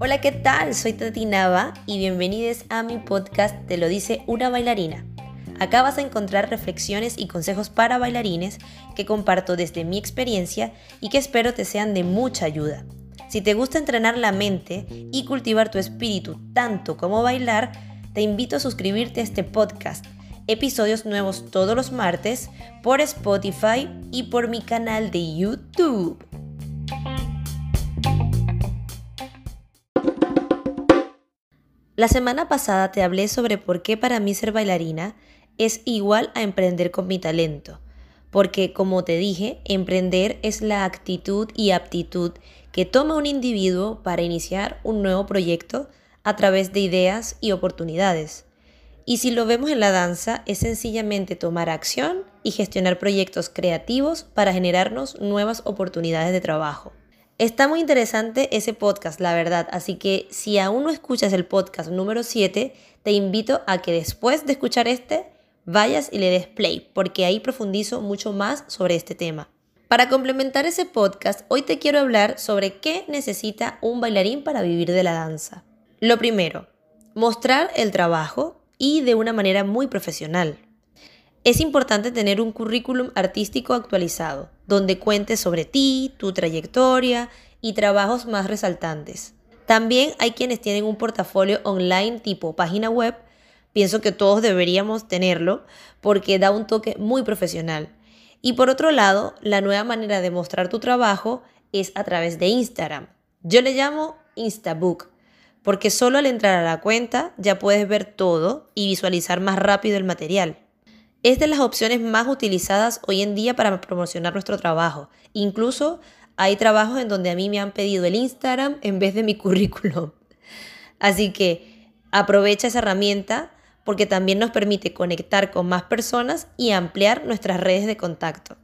Hola, ¿qué tal? Soy Tati Nava y bienvenidos a mi podcast Te lo dice una bailarina. Acá vas a encontrar reflexiones y consejos para bailarines que comparto desde mi experiencia y que espero te sean de mucha ayuda. Si te gusta entrenar la mente y cultivar tu espíritu tanto como bailar, te invito a suscribirte a este podcast. Episodios nuevos todos los martes por Spotify y por mi canal de YouTube. La semana pasada te hablé sobre por qué para mí ser bailarina es igual a emprender con mi talento, porque como te dije, emprender es la actitud y aptitud que toma un individuo para iniciar un nuevo proyecto a través de ideas y oportunidades. Y si lo vemos en la danza, es sencillamente tomar acción y gestionar proyectos creativos para generarnos nuevas oportunidades de trabajo. Está muy interesante ese podcast, la verdad, así que si aún no escuchas el podcast número 7, te invito a que después de escuchar este, vayas y le des play, porque ahí profundizo mucho más sobre este tema. Para complementar ese podcast, hoy te quiero hablar sobre qué necesita un bailarín para vivir de la danza. Lo primero, mostrar el trabajo y de una manera muy profesional. Es importante tener un currículum artístico actualizado, donde cuentes sobre ti, tu trayectoria y trabajos más resaltantes. También hay quienes tienen un portafolio online tipo página web. Pienso que todos deberíamos tenerlo porque da un toque muy profesional. Y por otro lado, la nueva manera de mostrar tu trabajo es a través de Instagram. Yo le llamo Instabook, porque solo al entrar a la cuenta ya puedes ver todo y visualizar más rápido el material. Es de las opciones más utilizadas hoy en día para promocionar nuestro trabajo. Incluso hay trabajos en donde a mí me han pedido el Instagram en vez de mi currículum. Así que aprovecha esa herramienta porque también nos permite conectar con más personas y ampliar nuestras redes de contacto.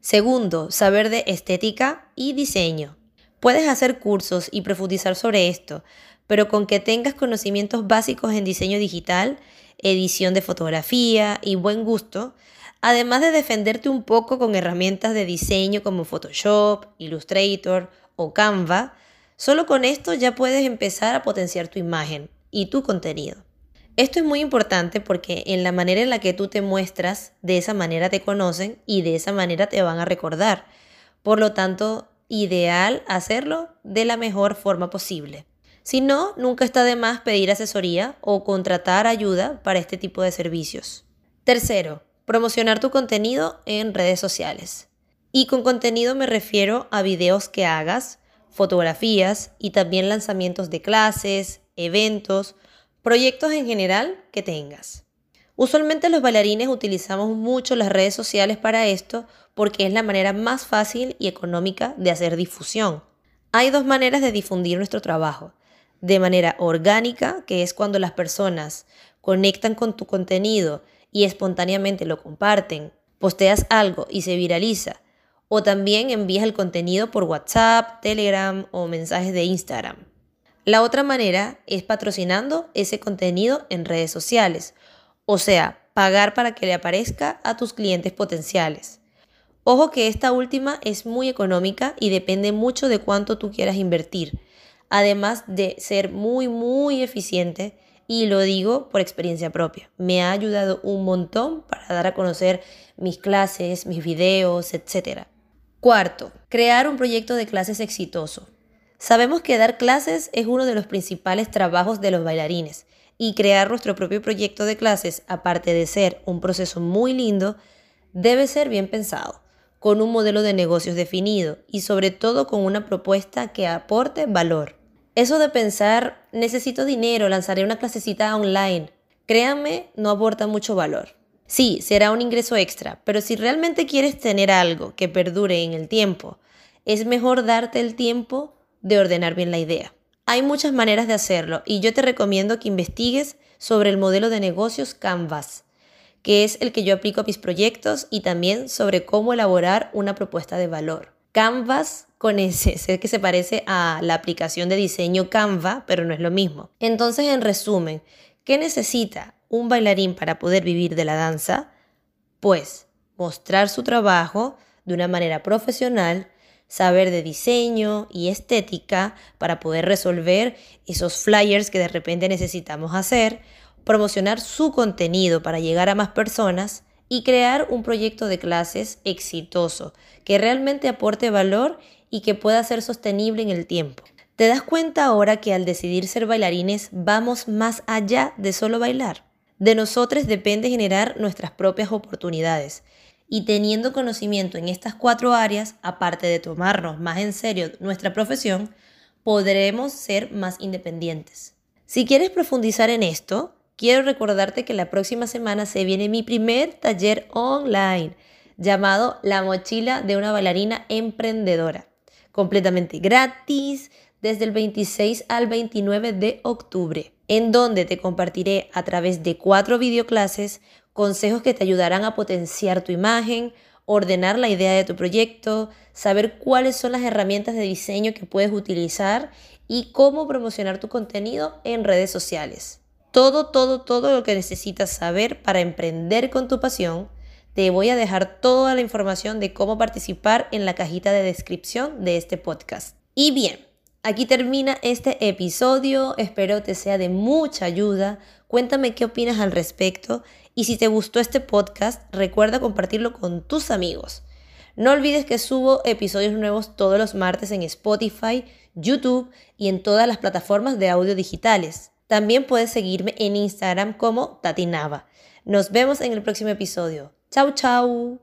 Segundo, saber de estética y diseño. Puedes hacer cursos y profundizar sobre esto, pero con que tengas conocimientos básicos en diseño digital edición de fotografía y buen gusto, además de defenderte un poco con herramientas de diseño como Photoshop, Illustrator o Canva, solo con esto ya puedes empezar a potenciar tu imagen y tu contenido. Esto es muy importante porque en la manera en la que tú te muestras, de esa manera te conocen y de esa manera te van a recordar. Por lo tanto, ideal hacerlo de la mejor forma posible. Si no, nunca está de más pedir asesoría o contratar ayuda para este tipo de servicios. Tercero, promocionar tu contenido en redes sociales. Y con contenido me refiero a videos que hagas, fotografías y también lanzamientos de clases, eventos, proyectos en general que tengas. Usualmente los bailarines utilizamos mucho las redes sociales para esto porque es la manera más fácil y económica de hacer difusión. Hay dos maneras de difundir nuestro trabajo de manera orgánica, que es cuando las personas conectan con tu contenido y espontáneamente lo comparten, posteas algo y se viraliza, o también envías el contenido por WhatsApp, Telegram o mensajes de Instagram. La otra manera es patrocinando ese contenido en redes sociales, o sea, pagar para que le aparezca a tus clientes potenciales. Ojo que esta última es muy económica y depende mucho de cuánto tú quieras invertir además de ser muy, muy eficiente y lo digo por experiencia propia. Me ha ayudado un montón para dar a conocer mis clases, mis videos, etc. Cuarto, crear un proyecto de clases exitoso. Sabemos que dar clases es uno de los principales trabajos de los bailarines y crear nuestro propio proyecto de clases, aparte de ser un proceso muy lindo, debe ser bien pensado, con un modelo de negocios definido y sobre todo con una propuesta que aporte valor. Eso de pensar, necesito dinero, lanzaré una clasecita online, créanme, no aporta mucho valor. Sí, será un ingreso extra, pero si realmente quieres tener algo que perdure en el tiempo, es mejor darte el tiempo de ordenar bien la idea. Hay muchas maneras de hacerlo y yo te recomiendo que investigues sobre el modelo de negocios Canvas, que es el que yo aplico a mis proyectos y también sobre cómo elaborar una propuesta de valor. Canvas con ese, sé que se parece a la aplicación de diseño Canva, pero no es lo mismo. Entonces, en resumen, ¿qué necesita un bailarín para poder vivir de la danza? Pues mostrar su trabajo de una manera profesional, saber de diseño y estética para poder resolver esos flyers que de repente necesitamos hacer, promocionar su contenido para llegar a más personas y crear un proyecto de clases exitoso que realmente aporte valor y que pueda ser sostenible en el tiempo. ¿Te das cuenta ahora que al decidir ser bailarines vamos más allá de solo bailar? De nosotros depende generar nuestras propias oportunidades. Y teniendo conocimiento en estas cuatro áreas, aparte de tomarnos más en serio nuestra profesión, podremos ser más independientes. Si quieres profundizar en esto, quiero recordarte que la próxima semana se viene mi primer taller online llamado La mochila de una bailarina emprendedora. Completamente gratis desde el 26 al 29 de octubre, en donde te compartiré a través de cuatro videoclases consejos que te ayudarán a potenciar tu imagen, ordenar la idea de tu proyecto, saber cuáles son las herramientas de diseño que puedes utilizar y cómo promocionar tu contenido en redes sociales. Todo, todo, todo lo que necesitas saber para emprender con tu pasión. Te voy a dejar toda la información de cómo participar en la cajita de descripción de este podcast. Y bien, aquí termina este episodio. Espero te sea de mucha ayuda. Cuéntame qué opinas al respecto y si te gustó este podcast, recuerda compartirlo con tus amigos. No olvides que subo episodios nuevos todos los martes en Spotify, YouTube y en todas las plataformas de audio digitales. También puedes seguirme en Instagram como Tatinava. Nos vemos en el próximo episodio. Chau, chau.